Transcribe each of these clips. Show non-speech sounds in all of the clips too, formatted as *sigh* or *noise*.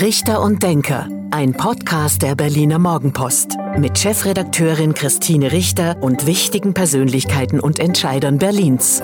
Richter und Denker, ein Podcast der Berliner Morgenpost mit Chefredakteurin Christine Richter und wichtigen Persönlichkeiten und Entscheidern Berlins.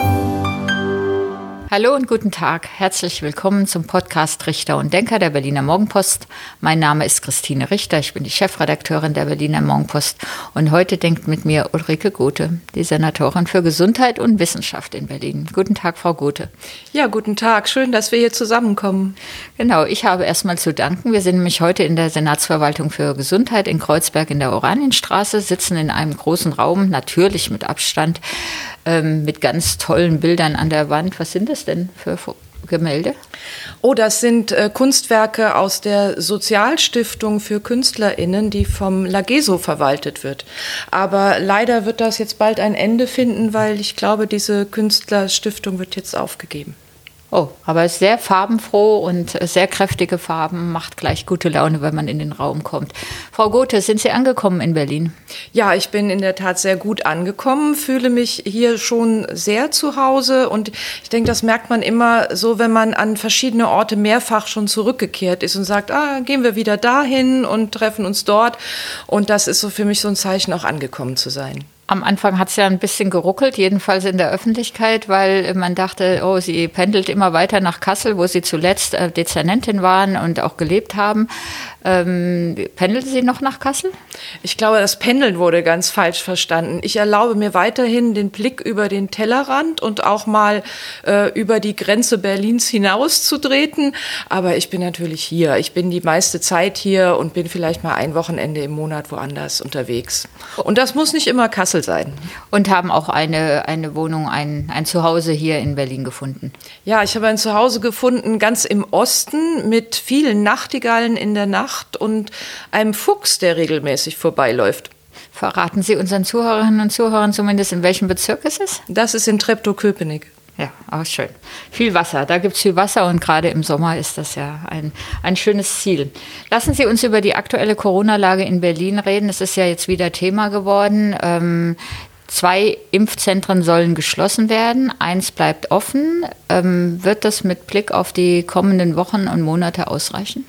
Hallo und guten Tag. Herzlich willkommen zum Podcast Richter und Denker der Berliner Morgenpost. Mein Name ist Christine Richter. Ich bin die Chefredakteurin der Berliner Morgenpost. Und heute denkt mit mir Ulrike Gothe, die Senatorin für Gesundheit und Wissenschaft in Berlin. Guten Tag, Frau Gothe. Ja, guten Tag. Schön, dass wir hier zusammenkommen. Genau. Ich habe erstmal zu danken. Wir sind nämlich heute in der Senatsverwaltung für Gesundheit in Kreuzberg in der Oranienstraße, sitzen in einem großen Raum, natürlich mit Abstand ähm, mit ganz tollen Bildern an der Wand. Was sind das denn für Gemälde? Oh, das sind äh, Kunstwerke aus der Sozialstiftung für KünstlerInnen, die vom Lageso verwaltet wird. Aber leider wird das jetzt bald ein Ende finden, weil ich glaube, diese Künstlerstiftung wird jetzt aufgegeben. Oh, aber sehr farbenfroh und sehr kräftige Farben macht gleich gute Laune, wenn man in den Raum kommt. Frau Gothe, sind Sie angekommen in Berlin? Ja, ich bin in der Tat sehr gut angekommen, fühle mich hier schon sehr zu Hause und ich denke, das merkt man immer so, wenn man an verschiedene Orte mehrfach schon zurückgekehrt ist und sagt, ah, gehen wir wieder dahin und treffen uns dort und das ist so für mich so ein Zeichen, auch angekommen zu sein. Am Anfang hat es ja ein bisschen geruckelt, jedenfalls in der Öffentlichkeit, weil man dachte, oh, sie pendelt immer weiter nach Kassel, wo sie zuletzt äh, Dezernentin waren und auch gelebt haben. Ähm, pendeln Sie noch nach Kassel? Ich glaube, das Pendeln wurde ganz falsch verstanden. Ich erlaube mir weiterhin den Blick über den Tellerrand und auch mal äh, über die Grenze Berlins hinaus zu treten. Aber ich bin natürlich hier. Ich bin die meiste Zeit hier und bin vielleicht mal ein Wochenende im Monat woanders unterwegs. Und das muss nicht immer Kassel sein. Und haben auch eine, eine Wohnung, ein, ein Zuhause hier in Berlin gefunden? Ja, ich habe ein Zuhause gefunden, ganz im Osten, mit vielen Nachtigallen in der Nacht Nacht und einem Fuchs, der regelmäßig vorbeiläuft. Verraten Sie unseren Zuhörerinnen und Zuhörern zumindest, in welchem Bezirk es ist? Das ist in Treptow-Köpenick. Ja, auch schön. Viel Wasser. Da gibt es viel Wasser und gerade im Sommer ist das ja ein, ein schönes Ziel. Lassen Sie uns über die aktuelle Corona-Lage in Berlin reden. Es ist ja jetzt wieder Thema geworden. Ähm, Zwei Impfzentren sollen geschlossen werden, eins bleibt offen. Ähm, wird das mit Blick auf die kommenden Wochen und Monate ausreichen?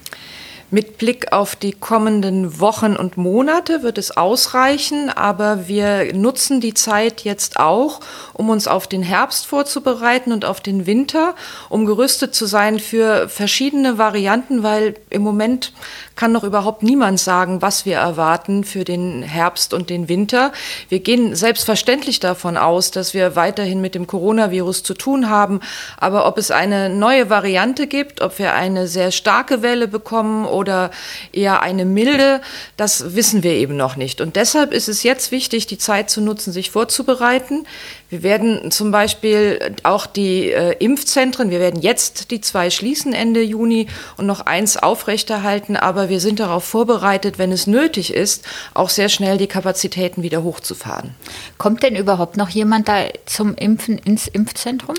Mit Blick auf die kommenden Wochen und Monate wird es ausreichen, aber wir nutzen die Zeit jetzt auch, um uns auf den Herbst vorzubereiten und auf den Winter, um gerüstet zu sein für verschiedene Varianten, weil im Moment kann noch überhaupt niemand sagen, was wir erwarten für den Herbst und den Winter. Wir gehen selbstverständlich davon aus, dass wir weiterhin mit dem Coronavirus zu tun haben. Aber ob es eine neue Variante gibt, ob wir eine sehr starke Welle bekommen oder eher eine milde, das wissen wir eben noch nicht. Und deshalb ist es jetzt wichtig, die Zeit zu nutzen, sich vorzubereiten. Wir werden zum Beispiel auch die äh, Impfzentren, wir werden jetzt die zwei schließen Ende Juni und noch eins aufrechterhalten, aber wir sind darauf vorbereitet, wenn es nötig ist, auch sehr schnell die Kapazitäten wieder hochzufahren. Kommt denn überhaupt noch jemand da zum Impfen ins Impfzentrum?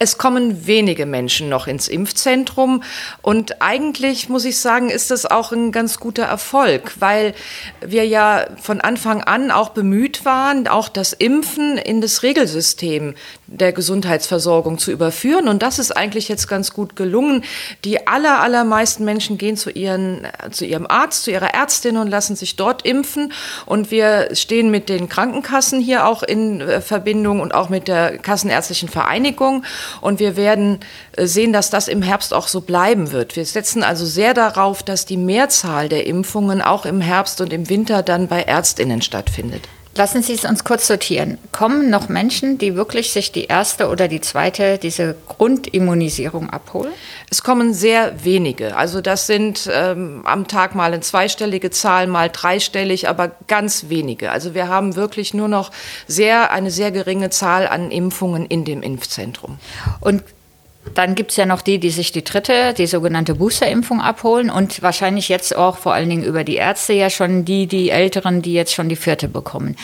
Es kommen wenige Menschen noch ins Impfzentrum. Und eigentlich muss ich sagen, ist das auch ein ganz guter Erfolg, weil wir ja von Anfang an auch bemüht waren, auch das Impfen in das Regelsystem der Gesundheitsversorgung zu überführen. Und das ist eigentlich jetzt ganz gut gelungen. Die aller allermeisten Menschen gehen zu ihren zu ihrem Arzt, zu ihrer Ärztin und lassen sich dort impfen. Und wir stehen mit den Krankenkassen hier auch in äh, Verbindung und auch mit der Kassenärztlichen Vereinigung und wir werden äh, sehen, dass das im Herbst auch so bleiben wird. Wir setzen also sehr darauf, dass die Mehrzahl der Impfungen auch im Herbst und im Winter dann bei Ärztinnen stattfindet. Lassen Sie es uns kurz sortieren. Kommen noch Menschen, die wirklich sich die erste oder die zweite, diese Grundimmunisierung abholen? Es kommen sehr wenige. Also das sind ähm, am Tag mal eine zweistellige Zahl, mal dreistellig, aber ganz wenige. Also wir haben wirklich nur noch sehr, eine sehr geringe Zahl an Impfungen in dem Impfzentrum. Und dann gibt es ja noch die, die sich die dritte, die sogenannte Boosterimpfung abholen und wahrscheinlich jetzt auch vor allen Dingen über die Ärzte ja schon die, die Älteren, die jetzt schon die vierte bekommen.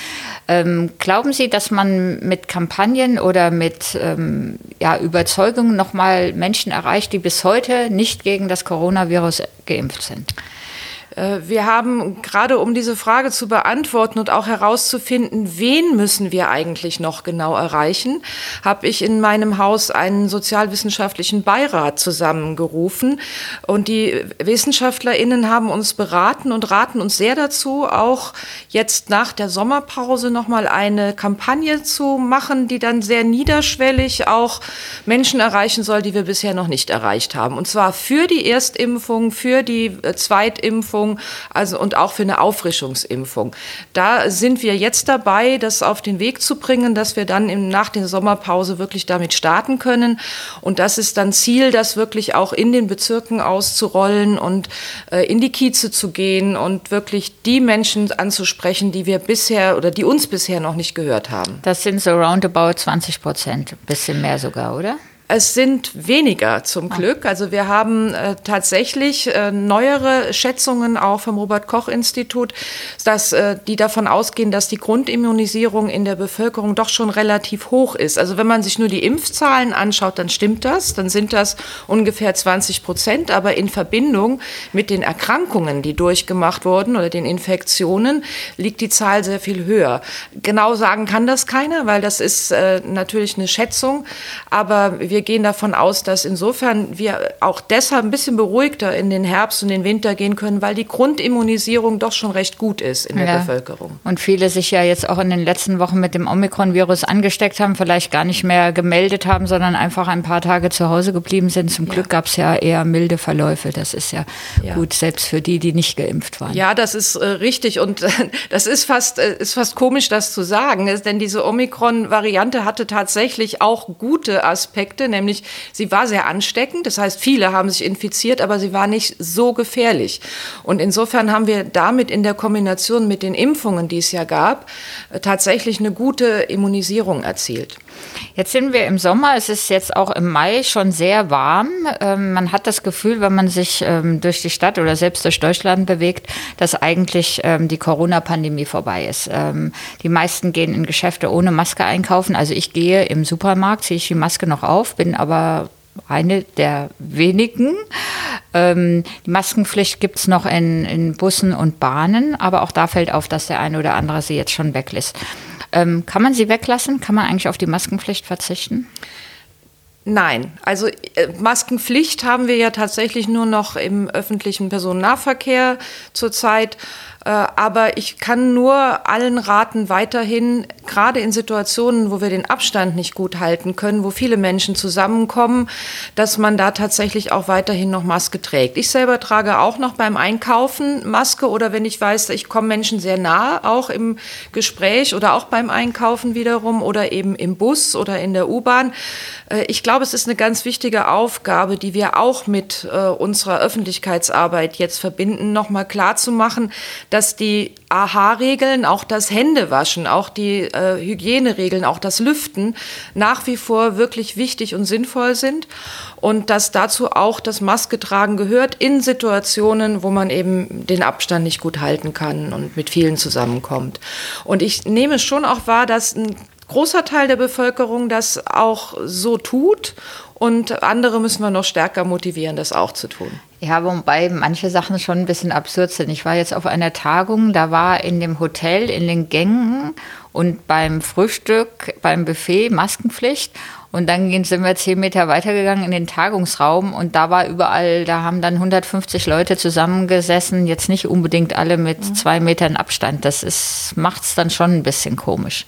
Ähm, glauben Sie, dass man mit Kampagnen oder mit ähm, ja, Überzeugungen nochmal Menschen erreicht, die bis heute nicht gegen das Coronavirus geimpft sind? Äh, wir haben gerade um diese Frage zu beantworten und auch herauszufinden, wen müssen wir eigentlich noch genau erreichen, habe ich in meinem Haus einen sozialwissenschaftlichen Beirat zusammengerufen. Und die Wissenschaftlerinnen haben uns beraten und raten uns sehr dazu, auch jetzt nach der Sommerpause nochmal eine Kampagne zu machen, die dann sehr niederschwellig auch Menschen erreichen soll, die wir bisher noch nicht erreicht haben. Und zwar für die Erstimpfung, für die äh, Zweitimpfung also, und auch für eine Auffrischungsimpfung. Da sind wir jetzt dabei, das auf den Weg zu bringen, dass wir dann im, nach der Sommerpause wirklich damit starten können. Und das ist dann Ziel, das wirklich auch in den Bezirken auszurollen und äh, in die Kieze zu gehen und wirklich die Menschen anzusprechen, die wir bisher oder die uns bisher noch nicht gehört haben. Das sind so roundabout 20 Prozent, bisschen mehr sogar, oder? Es sind weniger zum ah. Glück. Also wir haben äh, tatsächlich äh, neuere Schätzungen auch vom Robert Koch Institut, dass äh, die davon ausgehen, dass die Grundimmunisierung in der Bevölkerung doch schon relativ hoch ist. Also wenn man sich nur die Impfzahlen anschaut, dann stimmt das, dann sind das ungefähr 20 Prozent. Aber in Verbindung mit den Erkrankungen, die durchgemacht wurden oder den Infektionen, liegt die Zahl sehr viel höher. Genau sagen kann das keiner, weil das ist äh, natürlich eine Schätzung. Aber wir wir gehen davon aus, dass insofern wir auch deshalb ein bisschen beruhigter in den Herbst und den Winter gehen können, weil die Grundimmunisierung doch schon recht gut ist in der ja. Bevölkerung. Und viele sich ja jetzt auch in den letzten Wochen mit dem Omikron-Virus angesteckt haben, vielleicht gar nicht mehr gemeldet haben, sondern einfach ein paar Tage zu Hause geblieben sind. Zum ja. Glück gab es ja eher milde Verläufe. Das ist ja, ja, gut, selbst für die, die nicht geimpft waren. Ja, das ist äh, richtig. Und äh, das ist fast, äh, ist fast komisch, das zu sagen, denn diese Omikron-Variante hatte tatsächlich auch gute Aspekte nämlich sie war sehr ansteckend. Das heißt, viele haben sich infiziert, aber sie war nicht so gefährlich. Und insofern haben wir damit in der Kombination mit den Impfungen, die es ja gab, äh, tatsächlich eine gute Immunisierung erzielt. Jetzt sind wir im Sommer, es ist jetzt auch im Mai schon sehr warm. Ähm, man hat das Gefühl, wenn man sich ähm, durch die Stadt oder selbst durch Deutschland bewegt, dass eigentlich ähm, die Corona-Pandemie vorbei ist. Ähm, die meisten gehen in Geschäfte ohne Maske einkaufen. Also ich gehe im Supermarkt, ziehe ich die Maske noch auf, bin aber eine der wenigen. Ähm, die Maskenpflicht gibt es noch in, in Bussen und Bahnen, aber auch da fällt auf, dass der eine oder andere sie jetzt schon weglässt. Ähm, kann man sie weglassen? Kann man eigentlich auf die Maskenpflicht verzichten? Nein, also äh, Maskenpflicht haben wir ja tatsächlich nur noch im öffentlichen Personennahverkehr zurzeit. Äh, aber ich kann nur allen raten, weiterhin, gerade in Situationen, wo wir den Abstand nicht gut halten können, wo viele Menschen zusammenkommen, dass man da tatsächlich auch weiterhin noch Maske trägt. Ich selber trage auch noch beim Einkaufen Maske oder wenn ich weiß, ich komme Menschen sehr nahe, auch im Gespräch oder auch beim Einkaufen wiederum oder eben im Bus oder in der U-Bahn. Äh, ich glaube, es ist eine ganz wichtige Aufgabe, die wir auch mit äh, unserer Öffentlichkeitsarbeit jetzt verbinden, nochmal klarzumachen, dass die AHA-Regeln, auch das Händewaschen, auch die äh, Hygieneregeln, auch das Lüften nach wie vor wirklich wichtig und sinnvoll sind und dass dazu auch das Masketragen gehört in Situationen, wo man eben den Abstand nicht gut halten kann und mit vielen zusammenkommt. Und ich nehme schon auch wahr, dass ein großer Teil der Bevölkerung das auch so tut und andere müssen wir noch stärker motivieren, das auch zu tun. Ja, wobei manche Sachen schon ein bisschen absurd sind. Ich war jetzt auf einer Tagung, da war in dem Hotel, in den Gängen und beim Frühstück, beim Buffet Maskenpflicht. Und dann sind wir zehn Meter weitergegangen in den Tagungsraum und da war überall, da haben dann 150 Leute zusammengesessen, jetzt nicht unbedingt alle mit mhm. zwei Metern Abstand. Das macht es dann schon ein bisschen komisch.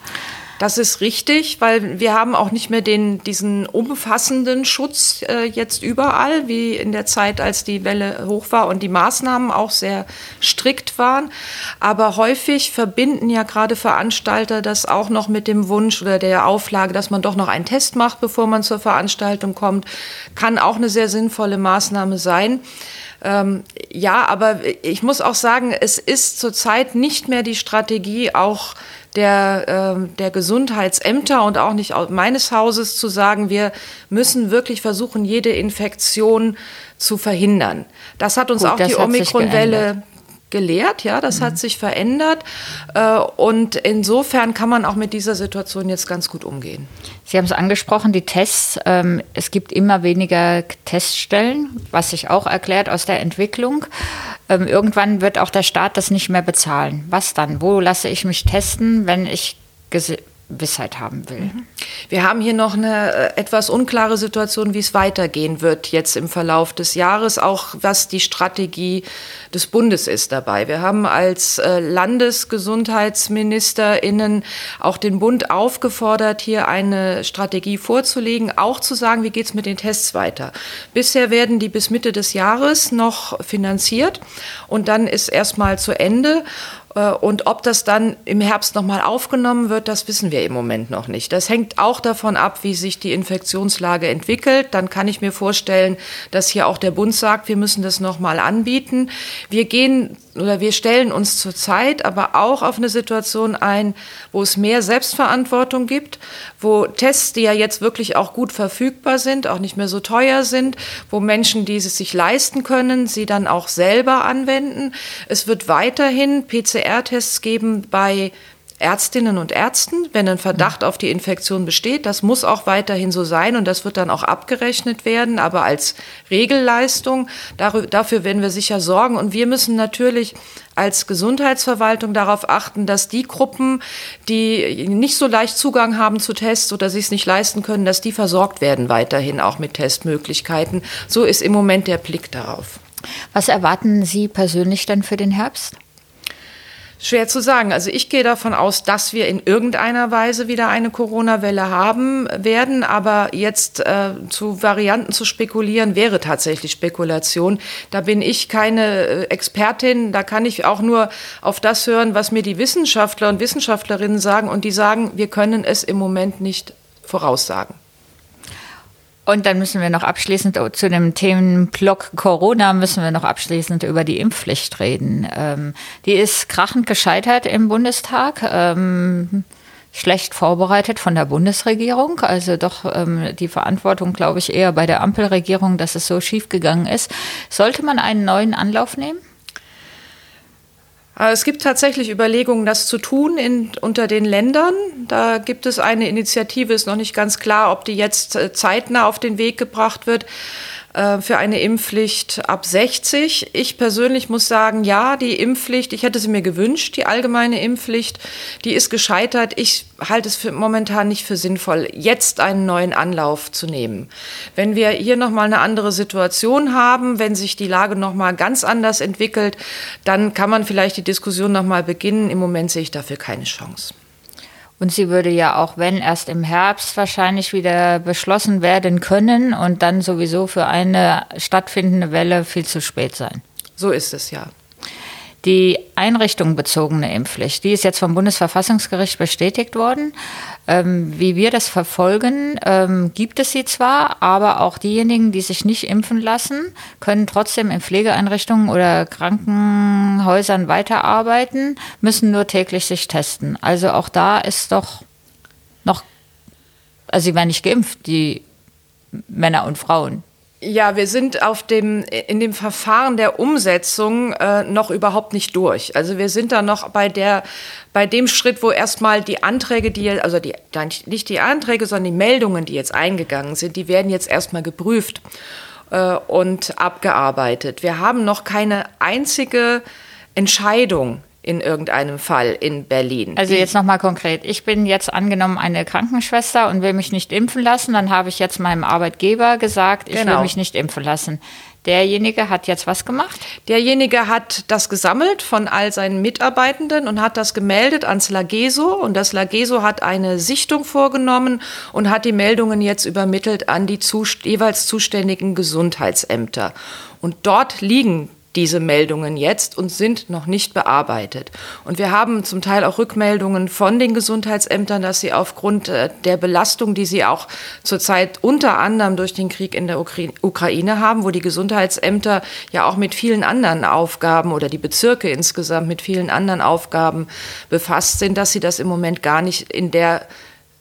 Das ist richtig, weil wir haben auch nicht mehr den, diesen umfassenden Schutz äh, jetzt überall, wie in der Zeit, als die Welle hoch war und die Maßnahmen auch sehr strikt waren. Aber häufig verbinden ja gerade Veranstalter das auch noch mit dem Wunsch oder der Auflage, dass man doch noch einen Test macht, bevor man zur Veranstaltung kommt. Kann auch eine sehr sinnvolle Maßnahme sein. Ähm, ja, aber ich muss auch sagen, es ist zurzeit nicht mehr die Strategie, auch der, äh, der Gesundheitsämter und auch nicht meines Hauses zu sagen, wir müssen wirklich versuchen, jede Infektion zu verhindern. Das hat uns Gut, auch die Omikron-Welle gelehrt, ja, das mhm. hat sich verändert äh, und insofern kann man auch mit dieser Situation jetzt ganz gut umgehen. Sie haben es angesprochen, die Tests. Ähm, es gibt immer weniger Teststellen, was sich auch erklärt aus der Entwicklung. ähm, irgendwann wird auch der Staat das nicht mehr bezahlen. Was dann? Wo lasse ich mich testen, wenn ich Gewissheit haben will. Mhm. Wir haben hier noch eine äh, etwas unklare Situation, wie es weitergehen wird jetzt im Verlauf des Jahres, auch was die Strategie des Bundes ist dabei. Wir haben als äh, Landesgesundheitsministerinnen auch den Bund aufgefordert, hier eine Strategie vorzulegen, auch zu sagen, wie geht es mit den Tests weiter. Bisher werden die bis Mitte des Jahres noch finanziert und dann ist erstmal zu Ende. Äh, und ob das dann im Herbst nochmal aufgenommen wird, das wissen wir im Moment noch nicht. Das hängt auch davon ab, wie sich die Infektionslage entwickelt. Dann kann ich mir vorstellen, dass hier auch der Bund sagt, wir müssen das nochmal anbieten. Wir gehen oder wir stellen uns zurzeit aber auch auf eine Situation ein, wo es mehr Selbstverantwortung gibt, wo Tests, die ja jetzt wirklich auch gut verfügbar sind, auch nicht mehr so teuer sind, wo Menschen, die es sich leisten können, sie dann auch selber anwenden. Es wird weiterhin PCR-Tests geben bei Ärztinnen und Ärzten, wenn ein Verdacht auf die Infektion besteht. Das muss auch weiterhin so sein und das wird dann auch abgerechnet werden, aber als Regelleistung. Dafür werden wir sicher sorgen. Und wir müssen natürlich als Gesundheitsverwaltung darauf achten, dass die Gruppen, die nicht so leicht Zugang haben zu Tests oder sich es nicht leisten können, dass die versorgt werden weiterhin auch mit Testmöglichkeiten. So ist im Moment der Blick darauf. Was erwarten Sie persönlich denn für den Herbst? Schwer zu sagen. Also ich gehe davon aus, dass wir in irgendeiner Weise wieder eine Corona-Welle haben werden. Aber jetzt äh, zu Varianten zu spekulieren, wäre tatsächlich Spekulation. Da bin ich keine äh, Expertin. Da kann ich auch nur auf das hören, was mir die Wissenschaftler und Wissenschaftlerinnen sagen. Und die sagen, wir können es im Moment nicht voraussagen. Und dann müssen wir noch abschließend zu dem Themenblock Corona müssen wir noch abschließend über die Impfpflicht reden. Ähm, die ist krachend gescheitert im Bundestag. Ähm, schlecht vorbereitet von der Bundesregierung. Also doch ähm, die Verantwortung, glaube ich, eher bei der Ampelregierung, dass es so schief gegangen ist. Sollte man einen neuen Anlauf nehmen? Äh, es gibt tatsächlich Überlegungen, das zu tun in, unter den Ländern. Da gibt es eine Initiative, ist noch nicht ganz klar, ob die jetzt äh, zeitnah auf den Weg gebracht wird. Äh, für eine Impfpflicht ab 60. Ich persönlich muss sagen, ja, die Impfpflicht, ich hätte sie mir gewünscht, die allgemeine Impfpflicht, die ist gescheitert. Ich halte es für momentan nicht für sinnvoll, jetzt einen neuen Anlauf zu nehmen. Wenn wir hier nochmal eine andere Situation haben, wenn sich die Lage nochmal ganz anders entwickelt, dann kann man vielleicht die Diskussion nochmal beginnen. Im Moment sehe ich dafür keine Chance. Und sie würde ja auch, wenn erst im Herbst wahrscheinlich wieder beschlossen werden können und dann sowieso für eine stattfindende Welle viel zu spät sein. So ist es ja. Die einrichtungsbezogene Impfpflicht, die ist jetzt vom Bundesverfassungsgericht bestätigt worden. Ähm, wie wir das verfolgen, ähm, gibt es sie zwar, aber auch diejenigen, die sich nicht impfen lassen, können trotzdem in Pflegeeinrichtungen oder Krankenhäusern weiterarbeiten, müssen nur täglich sich testen. Also auch da ist doch noch, also sie werden nicht geimpft, die Männer und Frauen. Ja, wir sind auf dem, in dem Verfahren der Umsetzung äh, noch überhaupt nicht durch. Also wir sind da noch bei der, bei dem Schritt, wo erstmal die Anträge, die, also die, nicht die Anträge, sondern die Meldungen, die jetzt eingegangen sind, die werden jetzt erstmal geprüft äh, und abgearbeitet. Wir haben noch keine einzige Entscheidung in irgendeinem Fall in Berlin. Also jetzt nochmal konkret. Ich bin jetzt angenommen eine Krankenschwester und will mich nicht impfen lassen. Dann habe ich jetzt meinem Arbeitgeber gesagt, ich genau. will mich nicht impfen lassen. Derjenige hat jetzt was gemacht? Derjenige hat das gesammelt von all seinen Mitarbeitenden und hat das gemeldet ans Lageso. Und das Lageso hat eine Sichtung vorgenommen und hat die Meldungen jetzt übermittelt an die jeweils zuständigen Gesundheitsämter. Und dort liegen diese Meldungen jetzt und sind noch nicht bearbeitet. Und wir haben zum Teil auch Rückmeldungen von den Gesundheitsämtern, dass sie aufgrund äh, der Belastung, die sie auch zurzeit unter anderem durch den Krieg in der Ukraine haben, wo die Gesundheitsämter ja auch mit vielen anderen Aufgaben oder die Bezirke insgesamt mit vielen anderen Aufgaben befasst sind, dass sie das im Moment gar nicht in der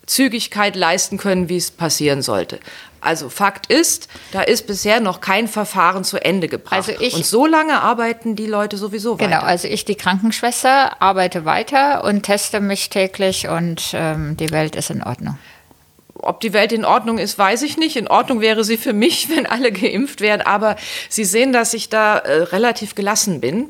Zügigkeit leisten können, wie es passieren sollte. Also Fakt ist, da ist bisher noch kein Verfahren zu Ende gebracht. Also ich, und so lange arbeiten die Leute sowieso weiter. Genau, also ich, die Krankenschwester, arbeite weiter und teste mich täglich und ähm, die Welt ist in Ordnung. Ob die Welt in Ordnung ist, weiß ich nicht. In Ordnung wäre sie für mich, *laughs* wenn alle geimpft wären. Aber Sie sehen, dass ich da äh, relativ gelassen bin,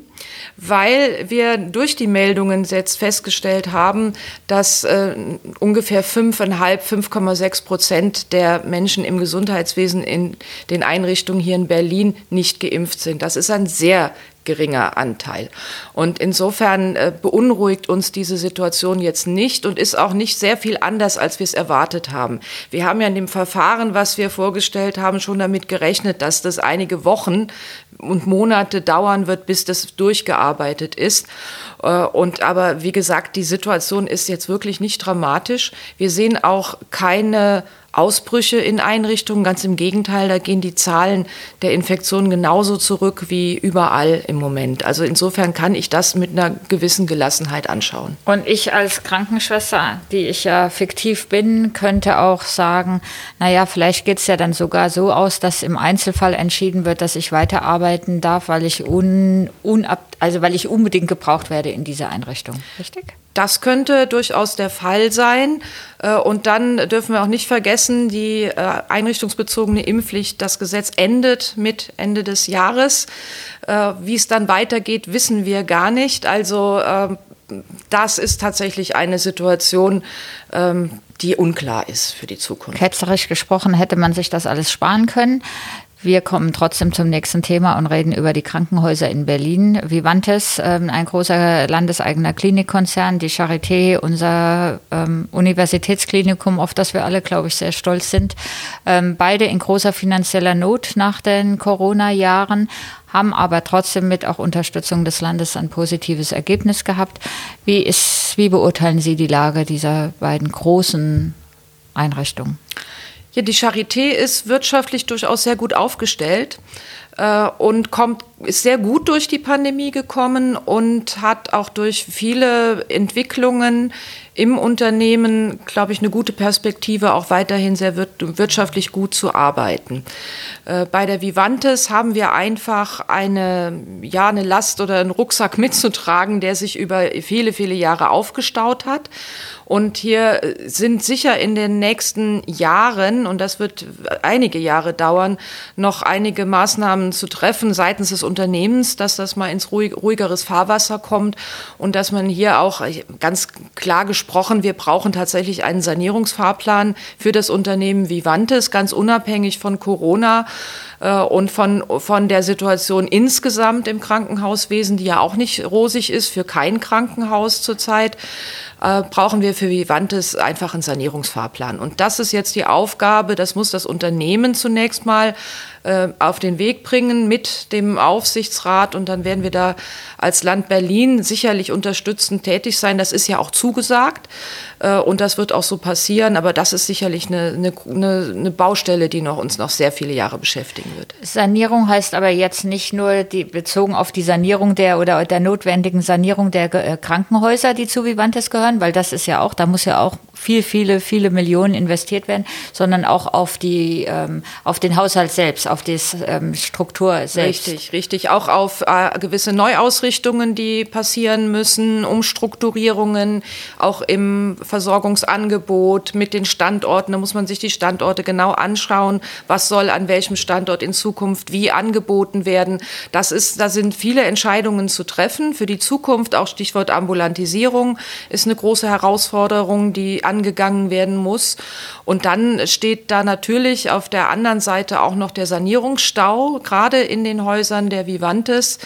weil wir durch die Meldungen jetzt festgestellt haben, dass äh, ungefähr 5,5, 5,6 Prozent der Menschen im Gesundheitswesen in den Einrichtungen hier in Berlin nicht geimpft sind. Das ist ein sehr geringer Anteil. Und insofern äh, beunruhigt uns diese Situation jetzt nicht und ist auch nicht sehr viel anders, als wir es erwartet haben. Wir haben ja in dem Verfahren, was wir vorgestellt haben, schon damit gerechnet, dass das einige Wochen und Monate dauern wird, bis das durchgearbeitet ist. Äh, und aber wie gesagt, die Situation ist jetzt wirklich nicht dramatisch. Wir sehen auch keine Ausbrüche in Einrichtungen. Ganz im Gegenteil, da gehen die Zahlen der Infektionen genauso zurück wie überall im Moment. Also insofern kann ich das mit einer gewissen Gelassenheit anschauen. Und ich als Krankenschwester, die ich ja fiktiv bin, könnte auch sagen, naja, vielleicht geht es ja dann sogar so aus, dass im Einzelfall entschieden wird, dass ich weiterarbeiten darf, weil ich un, unab, also weil ich unbedingt gebraucht werde in dieser Einrichtung. Richtig? Das könnte durchaus der Fall sein. Äh, und dann dürfen wir auch nicht vergessen, die äh, einrichtungsbezogene Impfpflicht, das Gesetz endet mit Ende des Jahres. Äh, wie es dann weitergeht, wissen wir gar nicht. Also das ist tatsächlich eine Situation, ähm, die unklar ist für die Zukunft. Ketzerisch gesprochen hätte man sich das alles sparen können. Wir kommen trotzdem zum nächsten Thema und reden über die Krankenhäuser in Berlin. Vivantes, ähm, ein großer landeseigener Klinikkonzern, die Charité, unser ähm, Universitätsklinikum, auf das wir alle, glaube ich, sehr stolz sind. Ähm, beide in großer finanzieller Not nach den Corona-Jahren, haben aber trotzdem mit auch Unterstützung des Landes ein positives Ergebnis gehabt. Wie, ist, wie beurteilen Sie die Lage dieser beiden großen Einrichtungen? Ja, die Charité ist wirtschaftlich durchaus sehr gut aufgestellt äh, und kommt, ist sehr gut durch die Pandemie gekommen und hat auch durch viele Entwicklungen im Unternehmen, glaube ich, eine gute Perspektive, auch weiterhin sehr wirtschaftlich gut zu arbeiten. Äh, bei der Vivantes haben wir einfach eine, ja, eine Last oder einen Rucksack *laughs* mitzutragen, der sich über viele, viele Jahre aufgestaut hat. Und hier sind sicher in den nächsten Jahren, und das wird einige Jahre dauern, noch einige Maßnahmen zu treffen seitens des Unternehmens, dass das mal ins ruhigeres Fahrwasser kommt und dass man hier auch ganz klar gesprochen gesprochen, wir brauchen tatsächlich einen Sanierungsfahrplan für das Unternehmen Vivantes, ganz unabhängig von Corona äh, und von, von der Situation insgesamt im Krankenhauswesen, die ja auch nicht rosig ist für kein Krankenhaus zurzeit äh, brauchen wir für Vivantes einfach einen Sanierungsfahrplan. Und das ist jetzt die Aufgabe, das muss das Unternehmen zunächst mal äh, auf den Weg bringen mit dem Aufsichtsrat und dann werden wir da als Land Berlin sicherlich unterstützend tätig sein. Das ist ja auch zugesagt äh, und das wird auch so passieren, aber das ist sicherlich eine, eine, eine Baustelle, die noch, uns noch sehr viele Jahre beschäftigen wird. Sanierung heißt aber jetzt nicht nur die, bezogen auf die Sanierung der oder der notwendigen Sanierung der äh, Krankenhäuser, die zu Vivantes gehören, weil das ist ja auch, da muss ja auch viel, viele, viele Millionen investiert werden, sondern auch auf die, ähm, auf den Haushalt selbst, auf die ähm, Struktur selbst. Richtig, richtig. Auch auf äh, gewisse Neuausrichtungen, die passieren müssen, Umstrukturierungen, auch im Versorgungsangebot mit den Standorten. Da muss man sich die Standorte genau anschauen. Was soll an welchem Standort in Zukunft wie angeboten werden? Das ist, da sind viele Entscheidungen zu treffen für die Zukunft. Auch Stichwort Ambulantisierung ist eine große Herausforderung, die angegangen werden muss. Und dann steht da natürlich auf der anderen Seite auch noch der Sanierungsstau, gerade in den Häusern der Vivantes.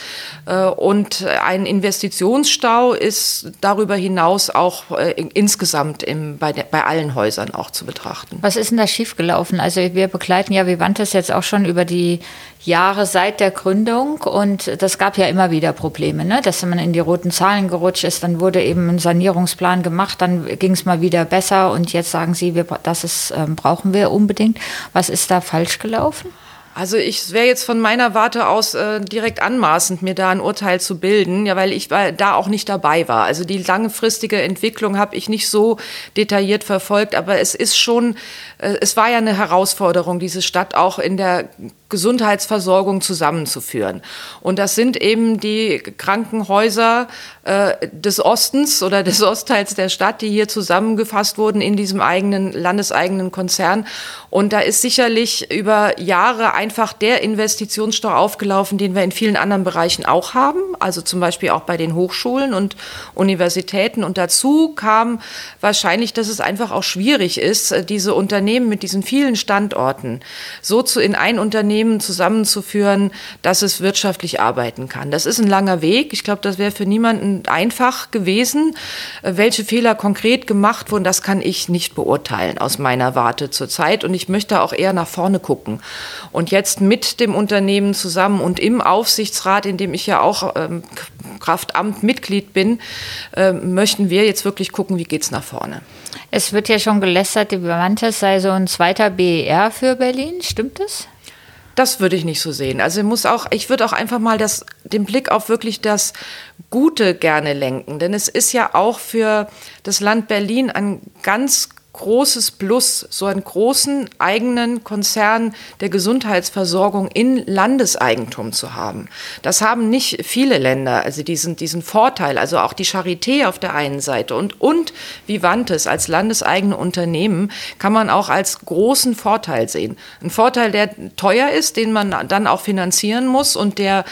Äh, und ein Investitionsstau ist darüber hinaus auch äh, insgesamt im, bei, der, bei allen Häusern auch zu betrachten. Was ist denn da schiefgelaufen? Also wir begleiten ja Vivantes jetzt auch schon über die Jahre seit der Gründung und das gab ja immer wieder Probleme, ne? dass man in die roten Zahlen gerutscht ist. Dann wurde eben ein Sanierungsplan gemacht, dann ging es mal wieder besser und jetzt sagen Sie, wir, das ist, ähm, brauchen wir unbedingt. Was ist da falsch gelaufen? Also ich wäre jetzt von meiner Warte aus äh, direkt anmaßend, mir da ein Urteil zu bilden, ja, weil ich da auch nicht dabei war. Also die langfristige Entwicklung habe ich nicht so detailliert verfolgt, aber es ist schon, äh, es war ja eine Herausforderung, diese Stadt auch in der Gesundheitsversorgung zusammenzuführen. Und das sind eben die Krankenhäuser äh, des Ostens oder des Ostteils der Stadt, die hier zusammengefasst wurden in diesem eigenen landeseigenen Konzern. Und da ist sicherlich über Jahre einfach der Investitionsstau aufgelaufen, den wir in vielen anderen Bereichen auch haben, also zum Beispiel auch bei den Hochschulen und Universitäten. Und dazu kam wahrscheinlich, dass es einfach auch schwierig ist, diese Unternehmen mit diesen vielen Standorten so zu in ein Unternehmen zusammenzuführen, dass es wirtschaftlich arbeiten kann. Das ist ein langer Weg. Ich glaube, das wäre für niemanden einfach gewesen. Welche Fehler konkret gemacht wurden, das kann ich nicht beurteilen aus meiner Warte zurzeit. Und ich möchte auch eher nach vorne gucken. Und jetzt mit dem Unternehmen zusammen und im Aufsichtsrat, in dem ich ja auch ähm, Kraftamt Mitglied bin, äh, möchten wir jetzt wirklich gucken, wie geht es nach vorne. Es wird ja schon gelästert, die Bewantes sei so ein zweiter BER für Berlin. Stimmt das? Das würde ich nicht so sehen. Also ich muss auch, ich würde auch einfach mal das, den Blick auf wirklich das Gute gerne lenken. Denn es ist ja auch für das Land Berlin ein ganz großes Plus, so einen großen eigenen Konzern der Gesundheitsversorgung in Landeseigentum zu haben. Das haben nicht viele Länder, also diesen, diesen Vorteil, also auch die Charité auf der einen Seite und, und Vivantes als landeseigene Unternehmen kann man auch als großen Vorteil sehen. Ein Vorteil, der teuer ist, den man dann auch finanzieren muss und der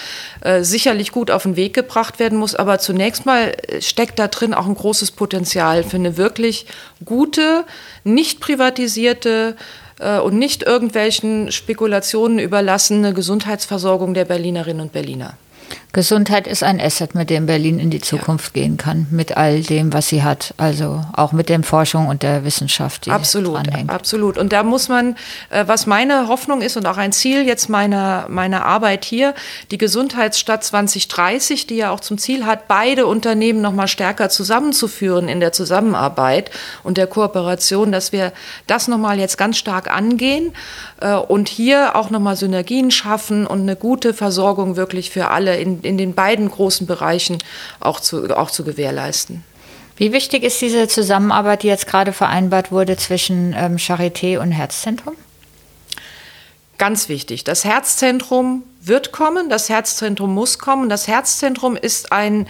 äh, sicherlich gut auf den Weg gebracht werden muss, aber zunächst mal steckt da drin auch ein großes Potenzial für eine wirklich gute, nicht privatisierte äh, und nicht irgendwelchen Spekulationen überlassene Gesundheitsversorgung der Berlinerinnen und Berliner. Gesundheit ist ein Asset, mit dem Berlin in die Zukunft ja. gehen kann, mit all dem, was sie hat. Also auch mit der Forschung und der Wissenschaft, die absolut, dranhängt. Absolut. Und da muss man, äh, was meine Hoffnung ist und auch ein Ziel jetzt meiner, meiner Arbeit hier, die Gesundheitsstadt 2030, die ja auch zum Ziel hat, beide Unternehmen noch mal stärker zusammenzuführen in der Zusammenarbeit und der Kooperation, dass wir das noch mal jetzt ganz stark angehen äh, und hier auch noch mal Synergien schaffen und eine gute Versorgung wirklich für alle in in den beiden großen Bereichen auch zu, auch zu gewährleisten. Wie wichtig ist diese Zusammenarbeit, die jetzt gerade vereinbart wurde zwischen ähm, Charité und Herzzentrum? Ganz wichtig. Das Herzzentrum wird kommen, das Herzzentrum muss kommen. Das Herzzentrum ist ein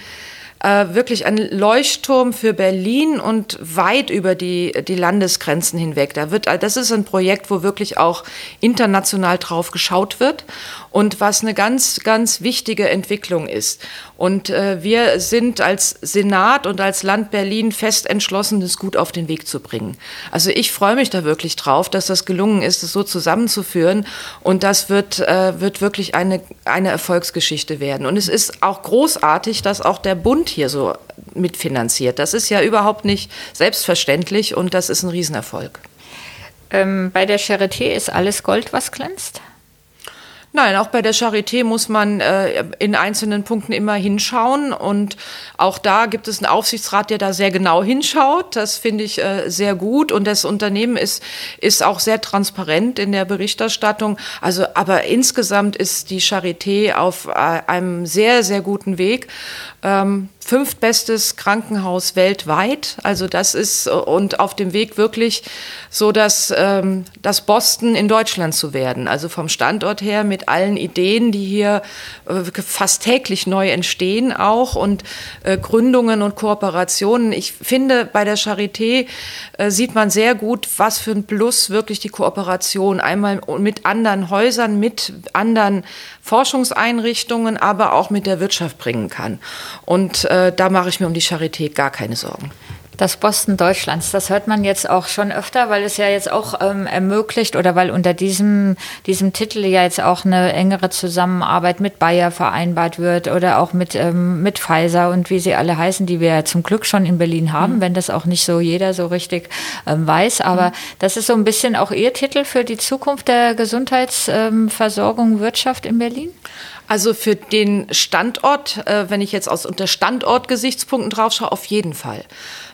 äh, wirklich ein Leuchtturm für Berlin und weit über die, die Landesgrenzen hinweg. Da wird, das ist ein Projekt, wo wirklich auch international drauf geschaut wird und was eine ganz, ganz wichtige Entwicklung ist. Und äh, wir sind als Senat und als Land Berlin fest entschlossen, das gut auf den Weg zu bringen. Also ich freue mich da wirklich drauf, dass das gelungen ist, es so zusammenzuführen. Und das wird, äh, wird wirklich eine, eine Erfolgsgeschichte werden. Und es ist auch großartig, dass auch der Bund hier so mitfinanziert. Das ist ja überhaupt nicht selbstverständlich und das ist ein Riesenerfolg. Ähm, bei der Charité ist alles Gold, was glänzt? Nein, auch bei der Charité muss man äh, in einzelnen Punkten immer hinschauen. Und auch da gibt es einen Aufsichtsrat, der da sehr genau hinschaut. Das finde ich äh, sehr gut. Und das Unternehmen ist, ist auch sehr transparent in der Berichterstattung. Also, aber insgesamt ist die Charité auf äh, einem sehr, sehr guten Weg. Ähm, fünftbestes Krankenhaus weltweit. Also das ist und auf dem Weg wirklich so, dass ähm, das Boston in Deutschland zu werden. Also vom Standort her mit allen Ideen, die hier äh, fast täglich neu entstehen auch und äh, Gründungen und Kooperationen. Ich finde, bei der Charité äh, sieht man sehr gut, was für ein Plus wirklich die Kooperation einmal mit anderen Häusern, mit anderen Forschungseinrichtungen, aber auch mit der Wirtschaft bringen kann. Und äh, da mache ich mir um die Charité gar keine Sorgen. Das Boston Deutschlands, das hört man jetzt auch schon öfter, weil es ja jetzt auch ähm, ermöglicht oder weil unter diesem, diesem Titel ja jetzt auch eine engere Zusammenarbeit mit Bayer vereinbart wird oder auch mit, ähm, mit Pfizer und wie sie alle heißen, die wir ja zum Glück schon in Berlin haben, mhm. wenn das auch nicht so jeder so richtig ähm, weiß. Aber mhm. das ist so ein bisschen auch Ihr Titel für die Zukunft der Gesundheitsversorgung, Wirtschaft in Berlin? Also für den Standort, äh, wenn ich jetzt aus unter Standortgesichtspunkten drauf schaue, auf jeden Fall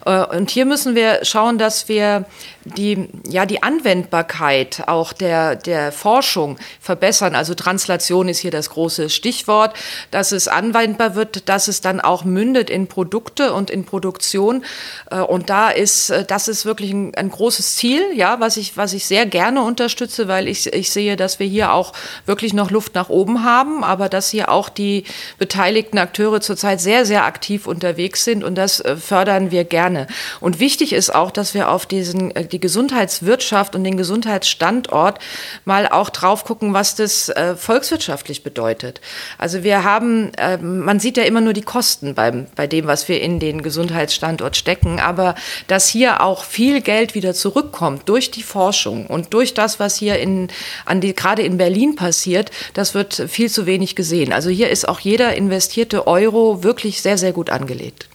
und hier müssen wir schauen, dass wir die, ja, die Anwendbarkeit auch der, der Forschung verbessern. Also Translation ist hier das große Stichwort, dass es anwendbar wird, dass es dann auch mündet in Produkte und in Produktion. Äh, und da ist, äh, das ist wirklich ein, ein großes Ziel, ja, was ich, was ich sehr gerne unterstütze, weil ich, ich sehe, dass wir hier auch wirklich noch Luft nach oben haben, aber dass hier auch die beteiligten Akteure zurzeit sehr, sehr aktiv unterwegs sind und das äh, fördern wir gerne. Und wichtig ist auch, dass wir auf diesen die Gesundheitswirtschaft und den Gesundheitsstandort mal auch drauf gucken, was das äh, volkswirtschaftlich bedeutet. Also wir haben, äh, man sieht ja immer nur die Kosten beim, bei dem, was wir in den Gesundheitsstandort stecken, aber dass hier auch viel Geld wieder zurückkommt durch die Forschung und durch das, was hier in, an die, gerade in Berlin passiert, das wird viel zu wenig gesehen. Also hier ist auch jeder investierte Euro wirklich sehr, sehr gut angelegt.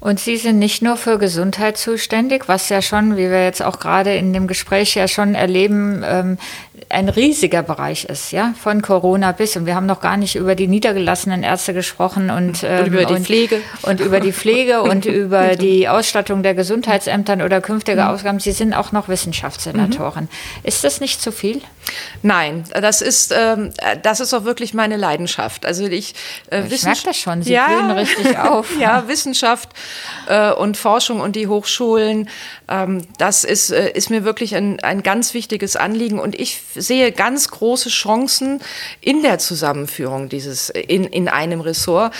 Und Sie sind nicht nur für Gesundheit zuständig, was ja schon, wie wir jetzt auch gerade in dem Gespräch ja schon erleben, ähm, ein riesiger Bereich ist, ja, von Corona bis. Und wir haben noch gar nicht über die niedergelassenen Ärzte gesprochen und, ähm, und über die Pflege. Und über die Pflege *laughs* und über die Ausstattung der Gesundheitsämtern oder künftige mhm. Ausgaben. Sie sind auch noch Wissenschaftssenatorin. Mhm. Ist das nicht zu viel? Nein, das ist, ähm, das ist auch wirklich meine Leidenschaft. Also ich, äh, ich merke das schon, Sie ja, richtig *laughs* auf. ja, Wissenschaft äh, und Forschung und die Hochschulen, ähm, das ist, äh, ist mir wirklich ein, ein ganz wichtiges Anliegen und ich sehe ganz große Chancen in der Zusammenführung dieses in, in einem Ressort,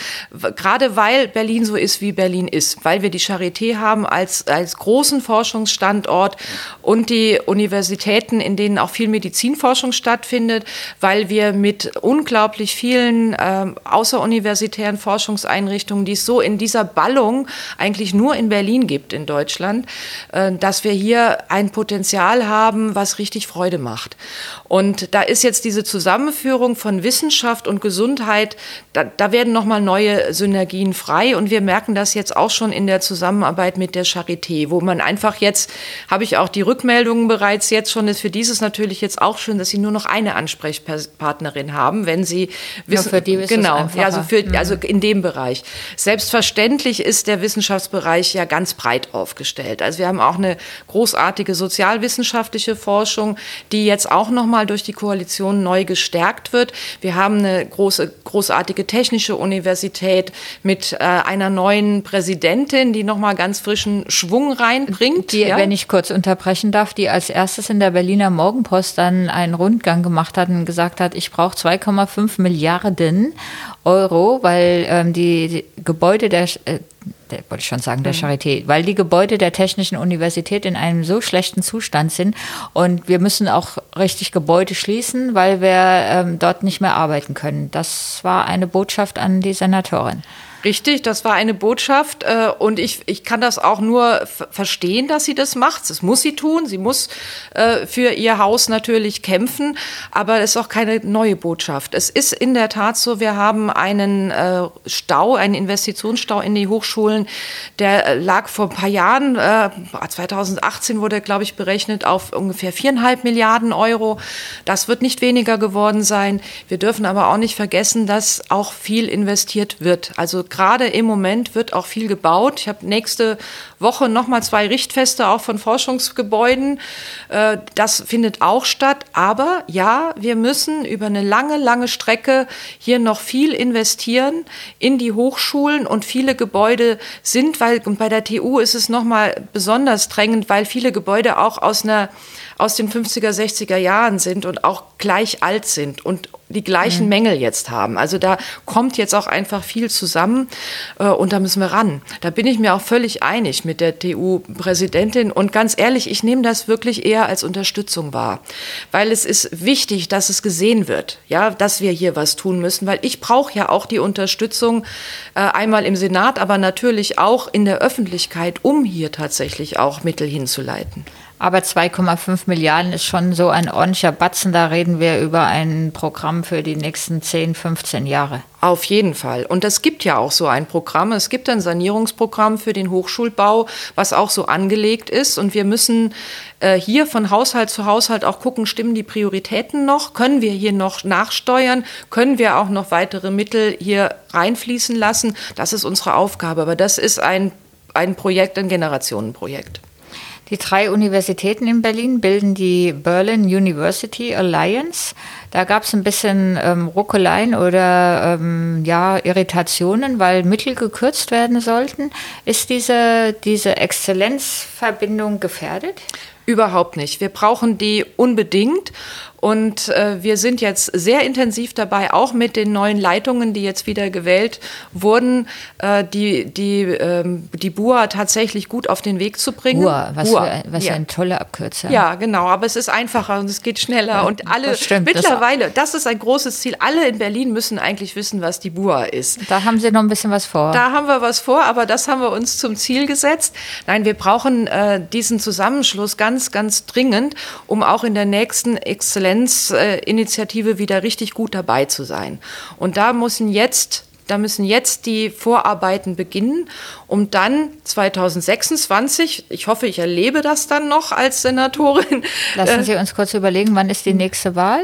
gerade weil Berlin so ist, wie Berlin ist, weil wir die Charité haben als, als großen Forschungsstandort und die Universitäten, in denen auch viel Medizinforschung stattfindet, weil wir mit unglaublich vielen äh, außeruniversitären Forschungseinrichtungen, die es so in dieser Ballung eigentlich nur in Berlin gibt in Deutschland, äh, dass wir hier ein Potenzial haben, was richtig Freude macht. Und da ist jetzt diese Zusammenführung von Wissenschaft und Gesundheit, da, da werden nochmal neue Synergien frei. Und wir merken das jetzt auch schon in der Zusammenarbeit mit der Charité, wo man einfach jetzt, habe ich auch die Rückmeldungen bereits jetzt schon, ist für dieses natürlich jetzt auch schön, dass Sie nur noch eine Ansprechpartnerin haben, wenn Sie wissen. Ja, für die ist genau, ja, also, für, mhm. also in dem Bereich. Selbstverständlich ist der Wissenschaftsbereich ja ganz breit aufgestellt. Also wir haben auch eine großartige sozialwissenschaftliche Forschung, die jetzt auch noch mal durch die Koalition neu gestärkt wird. Wir haben eine große, großartige technische Universität mit äh, einer neuen Präsidentin, die noch mal ganz frischen Schwung reinbringt. Die, ja? wenn ich kurz unterbrechen darf, die als erstes in der Berliner Morgenpost dann einen Rundgang gemacht hat und gesagt hat, ich brauche 2,5 Milliarden Euro, weil ähm, die, die Gebäude der äh, der, wollte ich schon sagen, der mhm. Charité, weil die Gebäude der Technischen Universität in einem so schlechten Zustand sind und wir müssen auch richtig Gebäude schließen, weil wir ähm, dort nicht mehr arbeiten können. Das war eine Botschaft an die Senatorin. Richtig, das war eine Botschaft äh, und ich, ich kann das auch nur verstehen, dass sie das macht. Das muss sie tun. Sie muss äh, für ihr Haus natürlich kämpfen, aber es ist auch keine neue Botschaft. Es ist in der Tat so, wir haben einen äh, Stau, einen Investitionsstau in die Hochschulen, der äh, lag vor ein paar Jahren, äh, 2018 wurde, glaube ich, berechnet auf ungefähr viereinhalb Milliarden Euro. Das wird nicht weniger geworden sein. Wir dürfen aber auch nicht vergessen, dass auch viel investiert wird. Also gerade im Moment wird auch viel gebaut. Ich habe nächste Woche nochmal zwei Richtfeste auch von Forschungsgebäuden. Äh, das findet auch statt. Aber ja, wir müssen über eine lange, lange Strecke hier noch viel investieren in die Hochschulen und viele Gebäude sind, weil bei der TU ist es nochmal besonders drängend, weil viele Gebäude auch aus einer aus den 50er, 60er Jahren sind und auch gleich alt sind und die gleichen mhm. Mängel jetzt haben. Also da kommt jetzt auch einfach viel zusammen äh, und da müssen wir ran. Da bin ich mir auch völlig einig mit der TU-Präsidentin und ganz ehrlich, ich nehme das wirklich eher als Unterstützung wahr, weil es ist wichtig, dass es gesehen wird, ja, dass wir hier was tun müssen, weil ich brauche ja auch die Unterstützung äh, einmal im Senat, aber natürlich auch in der Öffentlichkeit, um hier tatsächlich auch Mittel hinzuleiten. Aber 2,5 Milliarden ist schon so ein ordentlicher Batzen. Da reden wir über ein Programm für die nächsten 10, 15 Jahre. Auf jeden Fall. Und es gibt ja auch so ein Programm. Es gibt ein Sanierungsprogramm für den Hochschulbau, was auch so angelegt ist. Und wir müssen äh, hier von Haushalt zu Haushalt auch gucken, stimmen die Prioritäten noch? Können wir hier noch nachsteuern? Können wir auch noch weitere Mittel hier reinfließen lassen? Das ist unsere Aufgabe. Aber das ist ein ein Projekt, ein Generationenprojekt. Die drei Universitäten in Berlin bilden die Berlin University Alliance. Da gab es ein bisschen ähm, Ruckeleien oder ähm, ja, Irritationen, weil Mittel gekürzt werden sollten. Ist diese, diese Exzellenzverbindung gefährdet? Überhaupt nicht. Wir brauchen die unbedingt. Und äh, wir sind jetzt sehr intensiv dabei, auch mit den neuen Leitungen, die jetzt wieder gewählt wurden, äh, die, die, ähm, die BUA tatsächlich gut auf den Weg zu bringen. BUA, was, BUA. Für, was ja. für ein toller Abkürzer. Ja, genau, aber es ist einfacher und es geht schneller. Ja, und alle das stimmt, mittlerweile, das, das, ist ein großes Ziel. Alle in Berlin müssen eigentlich wissen, was die BUA ist. Da haben Sie noch ein bisschen was vor. Da haben wir was vor, aber das haben wir uns zum Ziel gesetzt. Nein, wir brauchen äh, diesen Zusammenschluss ganz, ganz dringend, um auch in der nächsten Exzellenz Exzellenzinitiative wieder richtig gut dabei zu sein. Und da müssen jetzt da müssen jetzt die Vorarbeiten beginnen, um dann 2026, ich hoffe, ich erlebe das dann noch als Senatorin. Lassen Sie uns kurz überlegen, wann ist die nächste Wahl?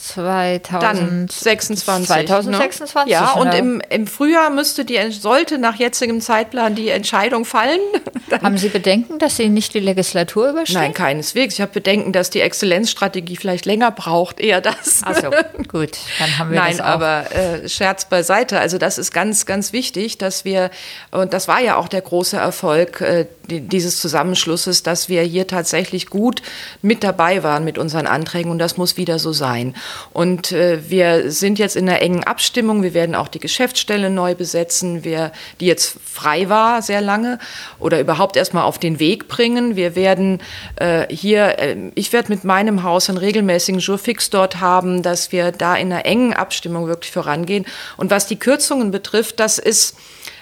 2026. 2026. Ne? Ja, und im, im Frühjahr müsste die, sollte nach jetzigem Zeitplan die Entscheidung fallen. *laughs* Haben Sie Bedenken, dass Sie nicht die Legislatur überstehen? Nein, keineswegs. Ich habe Bedenken, dass die Exzellenzstrategie vielleicht länger braucht, eher das. Ach so, *laughs* gut, dann haben wir Nein, das auch. aber äh, Scherz beiseite. Also das ist ganz, ganz wichtig, dass wir, und das war ja auch der große Erfolg äh, dieses Zusammenschlusses, dass wir hier tatsächlich gut mit dabei waren mit unseren Anträgen und das muss wieder so sein. Und äh, wir sind jetzt in einer engen Abstimmung. Wir werden auch die Geschäftsstelle neu besetzen, wir, die jetzt frei war sehr lange oder überhaupt erstmal auf den Weg bringen. Wir werden äh, hier, äh, ich werde mit meinem Haus einen regelmäßigen Jurfix dort haben, dass wir da in einer engen Abstimmung wirklich vorangehen. Und was die Kürzungen betrifft, das ist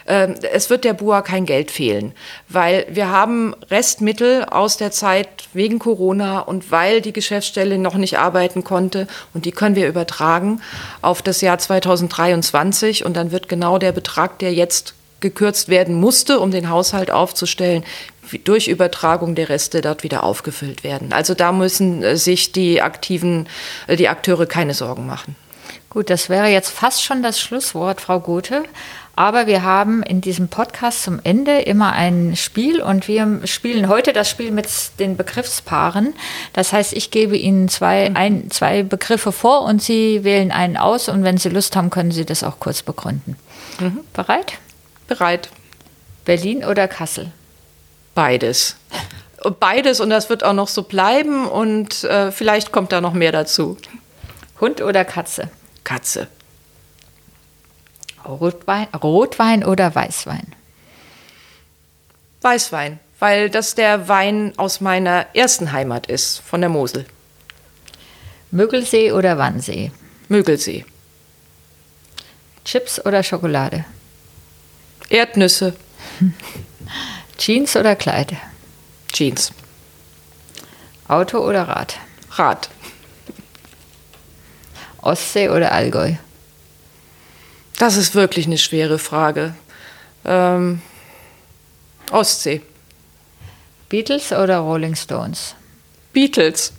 es wird der BUA kein Geld fehlen, weil wir haben Restmittel aus der Zeit wegen Corona und weil die Geschäftsstelle noch nicht arbeiten konnte und die können wir übertragen auf das Jahr 2023 und dann wird genau der Betrag, der jetzt gekürzt werden musste, um den Haushalt aufzustellen, durch Übertragung der Reste dort wieder aufgefüllt werden. Also da müssen äh, sich die aktiven, äh, die Akteure keine Sorgen machen. Gut, das wäre jetzt fast schon das Schlusswort, Frau Gute. Aber wir haben in diesem Podcast zum Ende immer ein Spiel und wir spielen heute das Spiel mit den Begriffspaaren. Das heißt, ich gebe Ihnen zwei, ein, zwei Begriffe vor und Sie wählen einen aus und wenn Sie Lust haben, können Sie das auch kurz begründen. Mhm. Bereit? Bereit. Berlin oder Kassel? Beides. Beides und das wird auch noch so bleiben und äh, vielleicht kommt da noch mehr dazu. Hund oder Katze? Katze. Rotwein, Rotwein oder Weißwein? Weißwein, weil das der Wein aus meiner ersten Heimat ist, von der Mosel. Mögelsee oder Wannsee? Mögelsee. Chips oder Schokolade? Erdnüsse. *laughs* Jeans oder Kleid? Jeans. Auto oder Rad? Rad. Ostsee oder Allgäu? Das ist wirklich eine schwere Frage. Ähm, Ostsee. Beatles oder Rolling Stones? Beatles.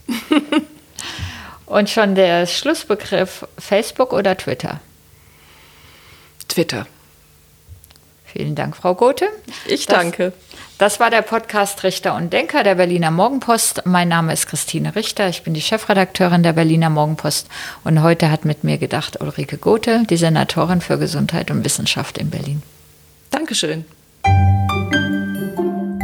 *laughs* Und schon der Schlussbegriff Facebook oder Twitter? Twitter. Vielen Dank, Frau Gothe. Ich danke. Das war der Podcast Richter und Denker der Berliner Morgenpost. Mein Name ist Christine Richter. Ich bin die Chefredakteurin der Berliner Morgenpost. Und heute hat mit mir gedacht Ulrike Gothe, die Senatorin für Gesundheit und Wissenschaft in Berlin. Dankeschön.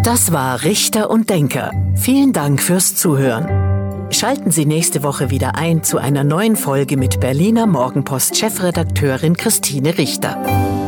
Das war Richter und Denker. Vielen Dank fürs Zuhören. Schalten Sie nächste Woche wieder ein zu einer neuen Folge mit Berliner Morgenpost Chefredakteurin Christine Richter.